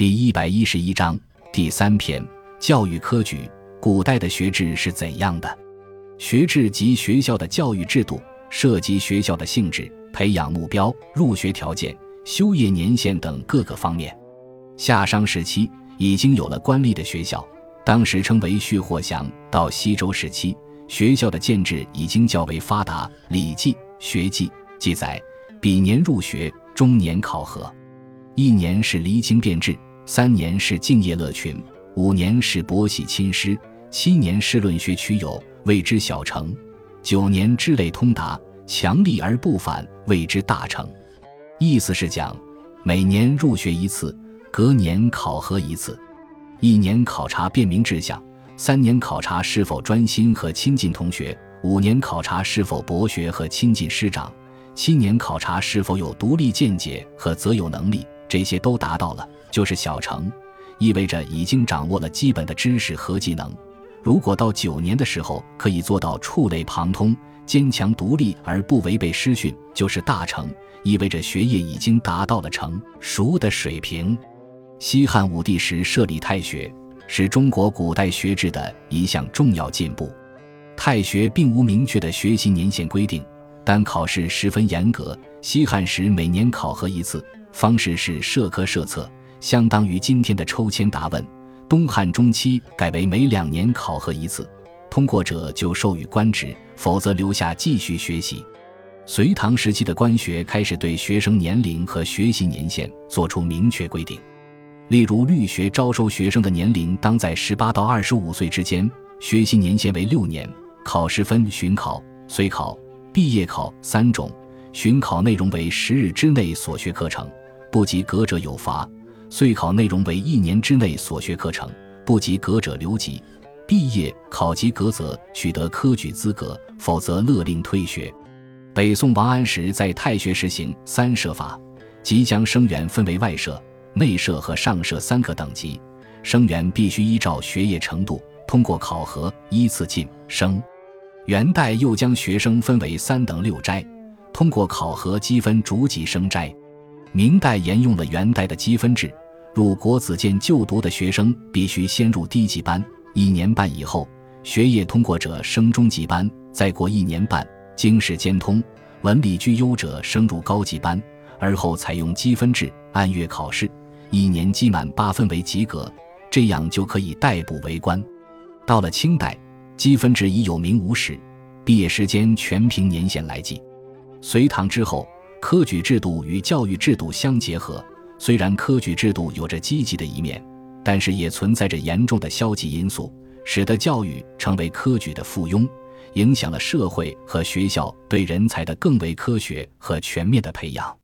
第一百一十一章第三篇教育科举。古代的学制是怎样的？学制及学校的教育制度，涉及学校的性质、培养目标、入学条件、修业年限等各个方面。夏商时期已经有了官立的学校，当时称为序或祥。到西周时期，学校的建制已经较为发达，《礼记·学记》记载：比年入学，终年考核，一年是离经变制。三年是敬业乐群，五年是博喜亲师，七年是论学取友，谓之小成；九年之类通达，强力而不反，谓之大成。意思是讲，每年入学一次，隔年考核一次，一年考察辨明志向，三年考察是否专心和亲近同学，五年考察是否博学和亲近师长，七年考察是否有独立见解和择友能力。这些都达到了。就是小成，意味着已经掌握了基本的知识和技能。如果到九年的时候可以做到触类旁通、坚强独立而不违背师训，就是大成，意味着学业已经达到了成熟的水平。西汉武帝时设立太学，是中国古代学制的一项重要进步。太学并无明确的学习年限规定，但考试十分严格。西汉时每年考核一次，方式是设科设策。相当于今天的抽签答问。东汉中期改为每两年考核一次，通过者就授予官职，否则留下继续学习。隋唐时期的官学开始对学生年龄和学习年限作出明确规定，例如律学招收学生的年龄当在十八到二十五岁之间，学习年限为六年。考试分巡考、随考、毕业考三种。巡考内容为十日之内所学课程，不及格者有罚。岁考内容为一年之内所学课程，不及格者留级；毕业考及格则取得科举资格，否则勒令退学。北宋王安石在太学实行三设法，即将生源分为外设、内设和上设三个等级。生源必须依照学业程度通过考核，依次进升。元代又将学生分为三等六斋，通过考核积分逐级升斋。明代沿用了元代的积分制。入国子监就读的学生必须先入低级班，一年半以后，学业通过者升中级班，再过一年半，经世兼通、文理俱优者升入高级班，而后采用积分制，按月考试，一年积满八分为及格，这样就可以代补为官。到了清代，积分制已有名无实，毕业时间全凭年限来计。隋唐之后，科举制度与教育制度相结合。虽然科举制度有着积极的一面，但是也存在着严重的消极因素，使得教育成为科举的附庸，影响了社会和学校对人才的更为科学和全面的培养。